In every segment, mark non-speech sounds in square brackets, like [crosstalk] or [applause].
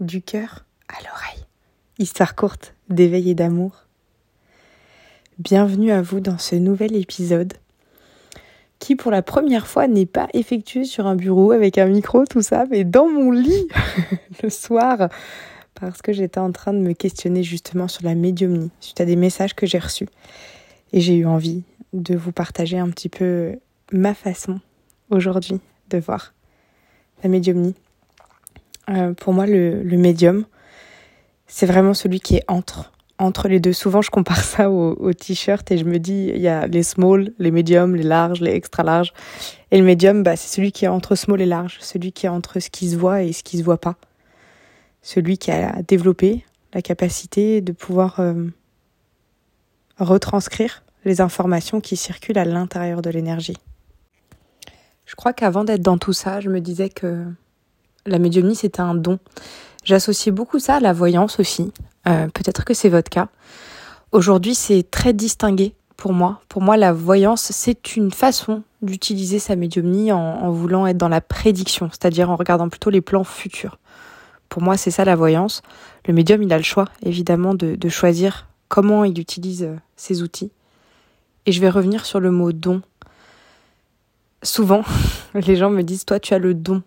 du cœur à l'oreille. Histoire courte d'éveil et d'amour. Bienvenue à vous dans ce nouvel épisode qui pour la première fois n'est pas effectué sur un bureau avec un micro, tout ça, mais dans mon lit [laughs] le soir parce que j'étais en train de me questionner justement sur la médiumnie suite à des messages que j'ai reçus. Et j'ai eu envie de vous partager un petit peu ma façon aujourd'hui de voir la médiumnie. Euh, pour moi, le, médium, c'est vraiment celui qui est entre, entre les deux. Souvent, je compare ça au, t-shirt et je me dis, il y a les small, les médiums, les larges, les extra larges. Et le médium, bah, c'est celui qui est entre small et large, celui qui est entre ce qui se voit et ce qui se voit pas. Celui qui a développé la capacité de pouvoir euh, retranscrire les informations qui circulent à l'intérieur de l'énergie. Je crois qu'avant d'être dans tout ça, je me disais que la médiumnie, c'était un don. J'associais beaucoup ça à la voyance aussi. Euh, peut-être que c'est votre cas. Aujourd'hui, c'est très distingué pour moi. Pour moi, la voyance, c'est une façon d'utiliser sa médiumnie en, voulant être dans la prédiction, c'est-à-dire en regardant plutôt les plans futurs. Pour moi, c'est ça la voyance. Le médium, il a le choix, évidemment, de, de choisir comment il utilise euh, ses outils. Et je vais revenir sur le mot don souvent, [laughs] les gens me disent, toi, tu as le don.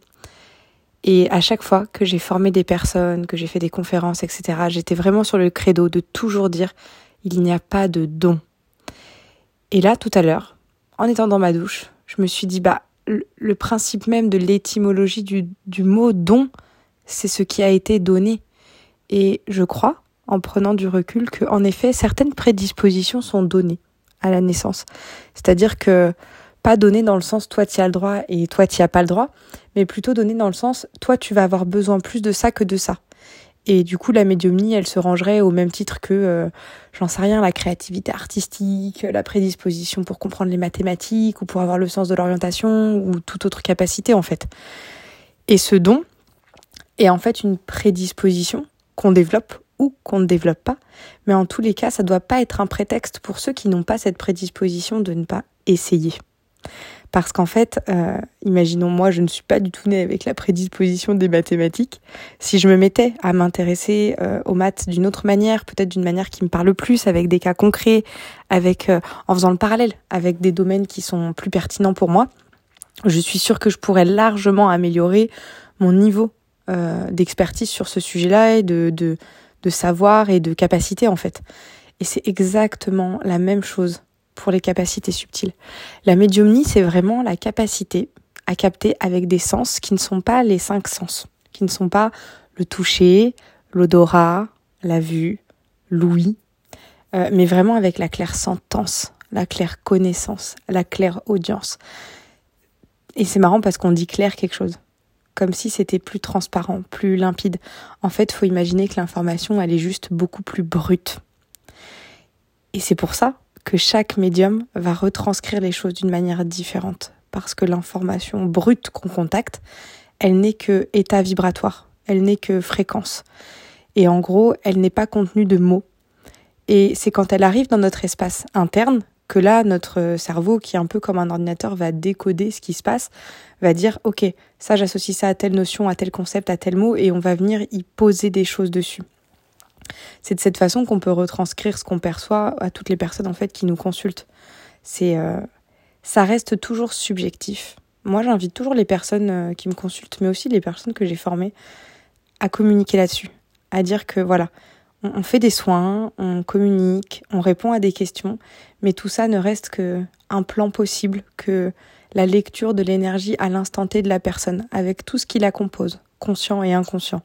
Et à chaque fois que j'ai formé des personnes, que j'ai fait des conférences, etc., j'étais vraiment sur le credo de toujours dire, il n'y a pas de don. Et là, tout à l'heure, en étant dans ma douche, je me suis dit, bah, le principe même de l'étymologie du, du mot don, c'est ce qui a été donné. Et je crois, en prenant du recul, que en effet, certaines prédispositions sont données à la naissance. C'est-à-dire que donné dans le sens toi tu as le droit et toi tu as pas le droit, mais plutôt donné dans le sens toi tu vas avoir besoin plus de ça que de ça. Et du coup, la médiumnie, elle se rangerait au même titre que, euh, j'en sais rien, la créativité artistique, la prédisposition pour comprendre les mathématiques ou pour avoir le sens de l'orientation ou toute autre capacité en fait. Et ce don est en fait une prédisposition qu'on développe ou qu'on ne développe pas, mais en tous les cas, ça ne doit pas être un prétexte pour ceux qui n'ont pas cette prédisposition de ne pas essayer. Parce qu'en fait, euh, imaginons moi, je ne suis pas du tout née avec la prédisposition des mathématiques. Si je me mettais à m'intéresser euh, aux maths d'une autre manière, peut-être d'une manière qui me parle plus, avec des cas concrets, avec euh, en faisant le parallèle avec des domaines qui sont plus pertinents pour moi, je suis sûre que je pourrais largement améliorer mon niveau d'expertise sur ce sujet-là et de, de, de savoir et de capacité en fait. Et c'est exactement la même chose pour les capacités subtiles. La médiumnie, c'est vraiment la capacité à capter avec des sens qui ne sont pas les cinq sens, qui ne sont pas le toucher, l'odorat, la vue, l'ouïe, euh, mais vraiment avec la claire sentence, la claire connaissance, la claire audience. Et c'est marrant parce qu'on dit clair quelque chose, comme si c'était plus transparent, plus limpide. En fait, faut imaginer que l'information, elle est juste beaucoup plus brute. Et c'est pour ça que chaque médium va retranscrire les choses d'une manière différente. Parce que l'information brute qu'on contacte, elle n'est que état vibratoire, elle n'est que fréquence. Et en gros, elle n'est pas contenue de mots. Et c'est quand elle arrive dans notre espace interne que là, notre cerveau, qui est un peu comme un ordinateur, va décoder ce qui se passe, va dire, OK, ça j'associe ça à telle notion, à tel concept, à tel mot, et on va venir y poser des choses dessus. C'est de cette façon qu'on peut retranscrire ce qu'on perçoit à toutes les personnes en fait qui nous consultent. C'est euh, ça reste toujours subjectif. Moi, j'invite toujours les personnes euh, qui me consultent, mais aussi les personnes que j'ai formées, à communiquer là-dessus, à dire que voilà, on, fait des soins, on communique, on répond à des questions, mais tout ça ne reste que un plan possible, que la lecture de l'énergie à l'instant T de la personne, avec tout ce qui la compose, conscient et inconscient.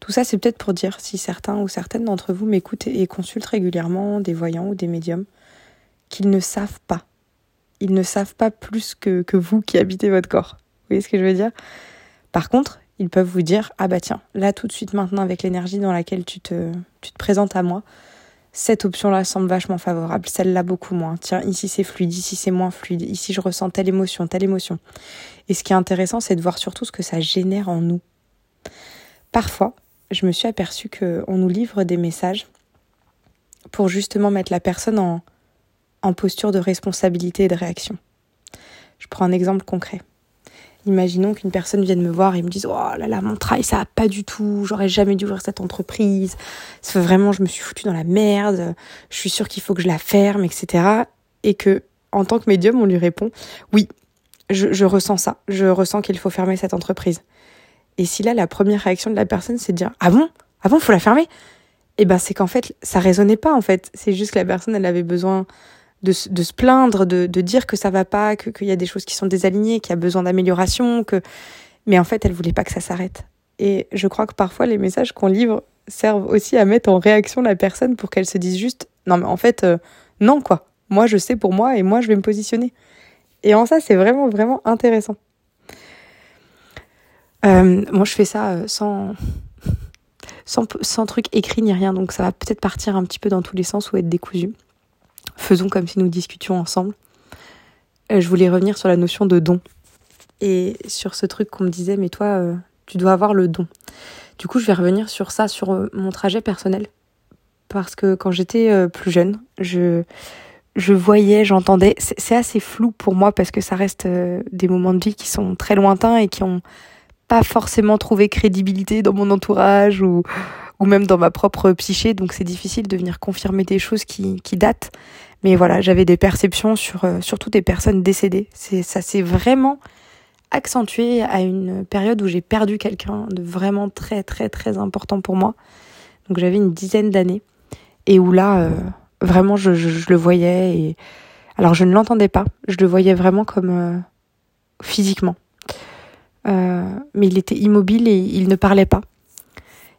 Tout ça, c'est peut-être pour dire si certains ou certaines d'entre vous m'écoutent et consultent régulièrement des voyants ou des médiums, qu'ils ne savent pas. Ils ne savent pas plus que, vous qui habitez votre corps. Vous voyez ce que je veux dire? Par contre, ils peuvent vous dire Ah bah tiens, là tout de suite maintenant, avec l'énergie dans laquelle tu te, tu te présentes à moi, cette option-là semble vachement favorable, celle-là beaucoup moins. Tiens, ici c'est fluide, ici c'est moins fluide, ici je ressens telle émotion, telle émotion. Et ce qui est intéressant, c'est de voir surtout ce que ça génère en nous. Parfois, je me suis aperçue qu'on nous livre des messages pour justement mettre la personne en, en posture de responsabilité et de réaction. Je prends un exemple concret. Imaginons qu'une personne vienne me voir et me dise Oh là là, mon travail, ça va pas du tout, j'aurais jamais dû ouvrir cette entreprise, vraiment, je me suis foutue dans la merde, je suis sûre qu'il faut que je la ferme, etc. Et que, en tant que médium, on lui répond Oui, je ressens ça, je ressens qu'il faut fermer cette entreprise. Et si là, la première réaction de la personne, c'est de dire Ah bon? Ah bon, faut la fermer? Eh ben, c'est qu'en fait, ça résonnait pas, en fait. C'est juste que la personne, elle avait besoin de, de se plaindre, de, de, dire que ça va pas, que qu'il y a des choses qui sont désalignées, qu'il y a besoin d'amélioration, que mais en fait elle voulait pas que ça s'arrête. Et je crois que parfois les messages qu'on livre servent aussi à mettre en réaction la personne pour qu'elle se dise juste non mais en fait euh, non quoi. Moi je sais pour moi et moi je vais me positionner. Et en ça c'est vraiment vraiment intéressant. Euh, moi je fais ça euh, sans, sans truc écrit ni rien donc ça va peut-être partir un petit peu dans tous les sens ou être décousu faisons comme si nous discutions ensemble. Euh, je voulais revenir sur la notion de don et sur ce truc qu'on me disait, mais toi, tu dois avoir le don. Du coup, je vais revenir sur ça, sur mon trajet personnel. Parce que quand j'étais plus jeune, je, je voyais, j'entendais. C'est assez flou pour moi parce que ça reste des moments de vie qui sont très lointains et qui ont pas forcément trouvé crédibilité dans mon entourage ou, ou même dans ma propre psyché. Donc c'est difficile de venir confirmer des choses qui, qui datent. Mais voilà, j'avais des perceptions sur euh, surtout des personnes décédées. C'est ça s'est vraiment accentué à une période où j'ai perdu quelqu'un de vraiment très très très important pour moi. Donc j'avais une dizaine d'années et où là euh, vraiment je, le voyais et alors je ne l'entendais pas, je le voyais vraiment comme euh, physiquement. Mais il était immobile et il ne parlait pas.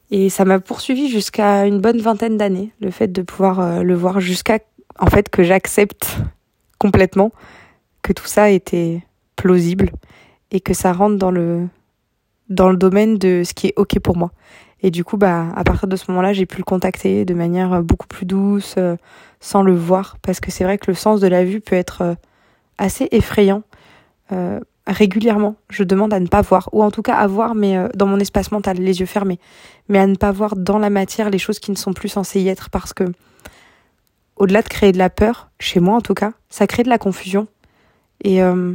Et ça m'a poursuivi jusqu'à une bonne vingtaine d'années, le fait de pouvoir le voir jusqu'à en fait que j'accepte complètement que tout ça était plausible et que ça rentre dans le dans le domaine de ce qui est ok pour moi. Et du coup, bah, à partir de ce moment-là, j'ai pu le contacter de manière beaucoup plus douce, euh, sans le voir, parce que c'est vrai que le sens de la vue peut être euh, assez effrayant. Euh, régulièrement, je demande à ne pas voir, ou en tout cas à voir, mais dans mon espace mental, les yeux fermés, mais à ne pas voir dans la matière les choses qui ne sont plus censées y être, parce que au-delà de créer de la peur, chez moi en tout cas, ça crée de la confusion. Et il euh,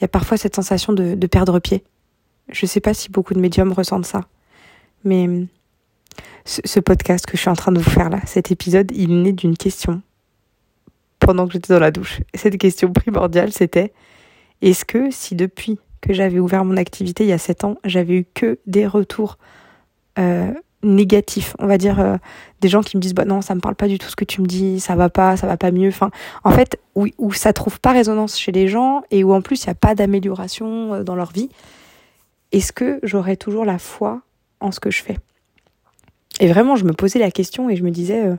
y a parfois cette sensation de, de perdre pied. Je ne sais pas si beaucoup de médiums ressentent ça. Mais ce, ce, podcast que je suis en train de vous faire là, cet épisode, il né d'une question pendant que j'étais dans la douche. Et cette question primordiale, c'était est-ce que si depuis que j'avais ouvert mon activité il y a sept ans, j'avais eu que des retours euh, négatif, on va dire euh, des gens qui me disent bah non, ça me parle pas du tout ce que tu me dis, ça va pas, ça va pas mieux. Enfin, en fait, où, où ça trouve pas résonance chez les gens et où en plus il y a pas d'amélioration euh, dans leur vie. Est-ce que j'aurais toujours la foi en ce que je fais? Et vraiment, je me posais la question et je me disais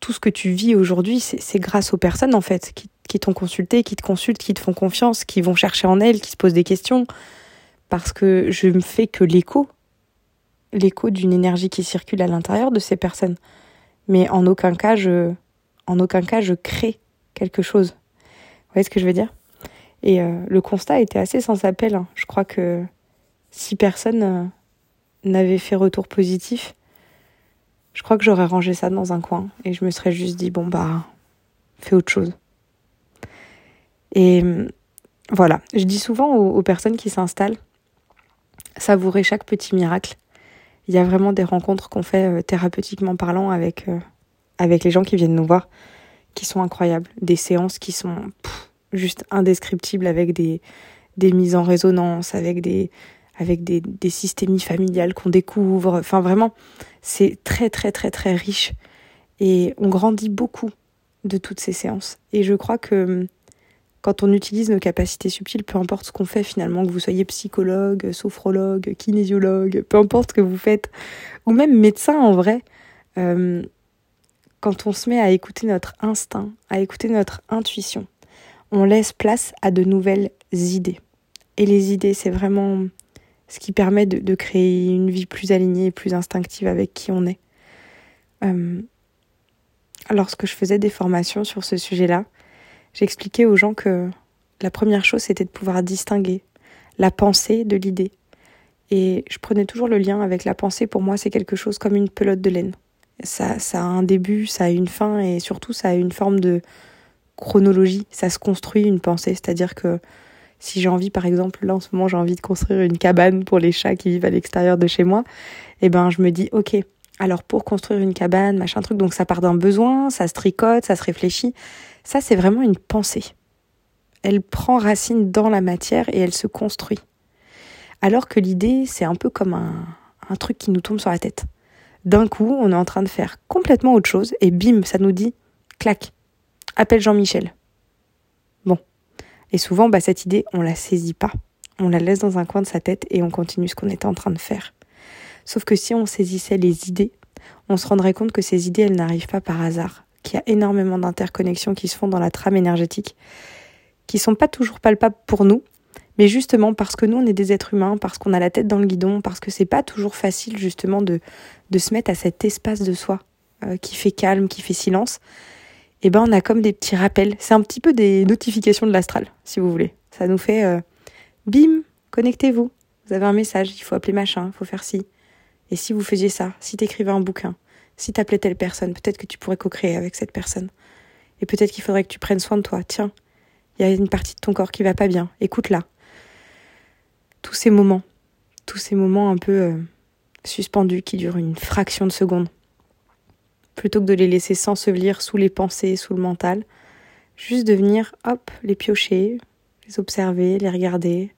tout ce que tu vis aujourd'hui, c'est grâce aux personnes en fait qui, qui t'ont consulté, qui te consultent, qui te font confiance, qui vont chercher en elles, qui se posent des questions parce que je me fais que l'écho l'écho d'une énergie qui circule à l'intérieur de ces personnes. Mais en aucun cas, je, en aucun cas, je crée quelque chose. Vous voyez ce que je veux dire? Et euh, le constat était assez sans appel. Hein. Je crois que si personne euh, n'avait fait retour positif, je crois que j'aurais rangé ça dans un coin et je me serais juste dit bon bah fais autre chose. Et voilà, je dis souvent aux, personnes qui s'installent, savourez chaque petit miracle il y a vraiment des rencontres qu'on fait euh, thérapeutiquement parlant avec, euh, avec les gens qui viennent nous voir qui sont incroyables. Des séances qui sont juste indescriptibles avec des, des mises en résonance, avec des, avec des, des systémies familiales qu'on découvre. Enfin, vraiment, c'est très, très, très, très riche. Et on grandit beaucoup de toutes ces séances. Et je crois que quand on utilise nos capacités subtiles, peu importe ce qu'on fait finalement, que vous soyez psychologue, sophrologue, kinésiologue, peu importe ce que vous faites, ou même médecin en vrai, euh, quand on se met à écouter notre instinct, à écouter notre intuition, on laisse place à de nouvelles idées. Et les idées, c'est vraiment ce qui permet de, créer une vie plus alignée et plus instinctive avec qui on est. Euh, lorsque je faisais des formations sur ce sujet-là, J'expliquais aux gens que la première chose, c'était de pouvoir distinguer la pensée de l'idée. Et je prenais toujours le lien avec la pensée. Pour moi, c'est quelque chose comme une pelote de laine. Ça, ça a un début, ça a une fin et surtout, ça a une forme de chronologie. Ça se construit une pensée. C'est-à-dire que Si j'ai envie, par exemple, là en ce moment, j'ai envie de construire une cabane pour les chats qui vivent à l'extérieur de chez moi, eh ben, je me dis, ok, alors pour construire une cabane, machin truc, donc ça part d'un besoin, ça se tricote, ça se réfléchit. Ça, c'est vraiment une pensée. Elle prend racine dans la matière et elle se construit. Alors que l'idée, c'est un peu comme un, truc qui nous tombe sur la tête. D'un coup, on est en train de faire complètement autre chose et bim, ça nous dit, clac, appelle Jean-Michel. Bon. Et souvent, bah, cette idée, on la saisit pas. On la laisse dans un coin de sa tête et on continue ce qu'on était en train de faire. Sauf que si on saisissait les idées, on se rendrait compte que ces idées, elles n'arrivent pas par hasard, qu'il y a énormément d'interconnexions qui se font dans la trame énergétique, qui sont pas toujours palpables pour nous, mais justement parce que nous, on est des êtres humains, parce qu'on a la tête dans le guidon, parce que c'est pas toujours facile justement de, de se mettre à cet espace de soi euh, qui fait calme, qui fait silence, et eh ben on a comme des petits rappels. C'est un petit peu des notifications de l'astral, si vous voulez. Ça nous fait euh, bim, connectez-vous. Vous avez un message, il faut appeler machin, il faut faire ci. Et si vous faisiez ça, si t'écrivais un bouquin, si t'appelais telle personne, peut-être que tu pourrais co-créer avec cette personne. Et peut-être qu'il faudrait que tu prennes soin de toi. Tiens, il y a une partie de ton corps qui va pas bien. Écoute-la. Tous ces moments, tous ces moments un peu euh, suspendus qui durent une fraction de seconde, plutôt que de les laisser s'ensevelir sous les pensées, sous le mental, juste de venir, hop, les piocher, les observer, les regarder,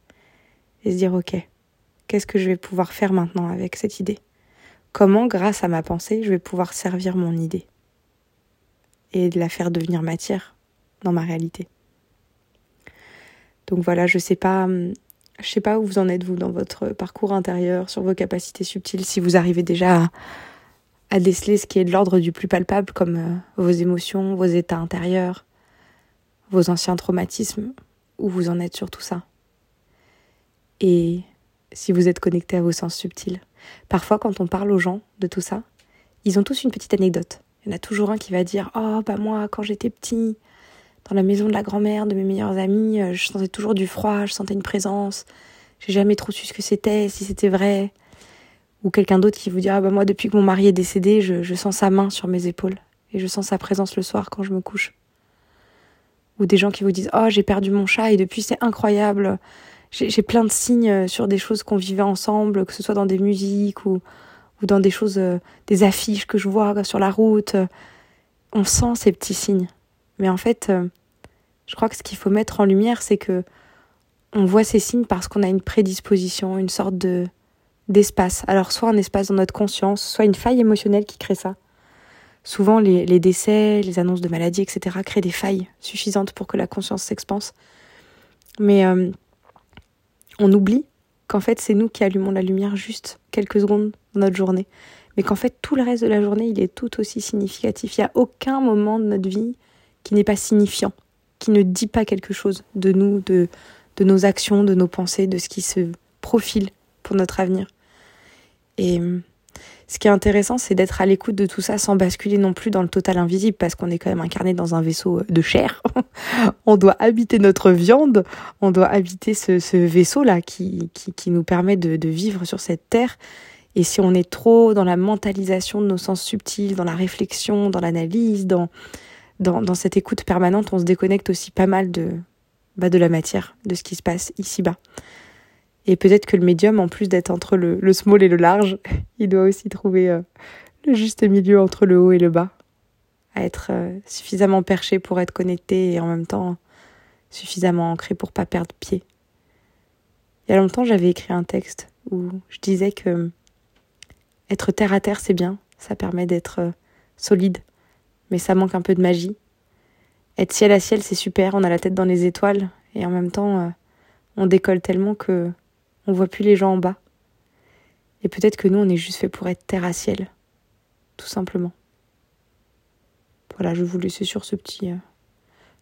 et se dire, ok, qu'est-ce que je vais pouvoir faire maintenant avec cette idée? Comment, grâce à ma pensée, je vais pouvoir servir mon idée et la faire devenir matière dans ma réalité. Donc voilà, je sais pas, hum, je sais pas où vous en êtes vous dans votre parcours intérieur, sur vos capacités subtiles, si vous arrivez déjà à, à déceler ce qui est de l'ordre du plus palpable, comme euh, vos émotions, vos états intérieurs, vos anciens traumatismes, où vous en êtes sur tout ça. Et si vous êtes connecté à vos sens subtils. Parfois, quand on parle aux gens de tout ça, ils ont tous une petite anecdote. Il y en a toujours un qui va dire Oh, bah moi, quand j'étais petit, dans la maison de la grand-mère de mes meilleurs amis, euh, je sentais toujours du froid, je sentais une présence. J'ai jamais trop su ce que c'était, si c'était vrai. Ou quelqu'un d'autre qui vous dira bah moi, depuis que mon mari est décédé, je, je sens sa main sur mes épaules et je sens sa présence le soir quand je me couche. Ou des gens qui vous disent Oh, j'ai perdu mon chat et depuis c'est incroyable j'ai plein de signes euh, sur des choses qu'on vivait ensemble, que ce soit dans des musiques ou, ou dans des choses, euh, des affiches que je vois sur la route. On sent ces petits signes. Mais en fait, euh, je crois que ce qu'il faut mettre en lumière, c'est que on voit ces signes parce qu'on a une prédisposition, une sorte de d'espace. Alors soit un espace dans notre conscience, soit une faille émotionnelle qui crée ça. Souvent, les, les décès, les annonces de maladies, etc., créent des failles suffisantes pour que la conscience s'expanse. Mais on oublie qu'en fait c'est nous qui allumons la lumière juste quelques secondes dans notre journée, mais qu'en fait tout le reste de la journée il est tout aussi significatif. Il n'y a aucun moment de notre vie qui n'est pas signifiant, qui ne dit pas quelque chose de nous, de, de nos actions, de nos pensées, de ce qui se profile pour notre avenir. Et ce qui est intéressant, c'est d'être à l'écoute de tout ça sans basculer non plus dans le total invisible, parce qu'on est quand même incarné dans un vaisseau de chair. [laughs] on doit habiter notre viande, on doit habiter ce, vaisseau-là qui, qui, nous permet de, vivre sur cette terre. Et si on est trop dans la mentalisation de nos sens subtils, dans la réflexion, dans l'analyse, dans, dans, dans, cette écoute permanente, on se déconnecte aussi pas mal de, bah, de la matière, de ce qui se passe ici-bas. Et peut-être que le médium, en plus d'être entre le, le, small et le large, [laughs] il doit aussi trouver euh, le juste milieu entre le haut et le bas. À être euh, suffisamment perché pour être connecté et en même temps suffisamment ancré pour pas perdre pied. Il y a longtemps, j'avais écrit un texte où je disais que être terre à terre, c'est bien, ça permet d'être euh, solide, mais ça manque un peu de magie. Être ciel à ciel, c'est super, on a la tête dans les étoiles et en même temps, on décolle tellement que on voit plus les gens en bas. Et peut-être que nous, on est juste fait pour être terre à ciel. Tout simplement. Voilà, je vous laisse sur ce petit, euh,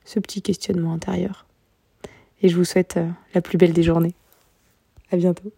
ce petit questionnement intérieur. Et je vous souhaite euh, la plus belle des journées. À bientôt.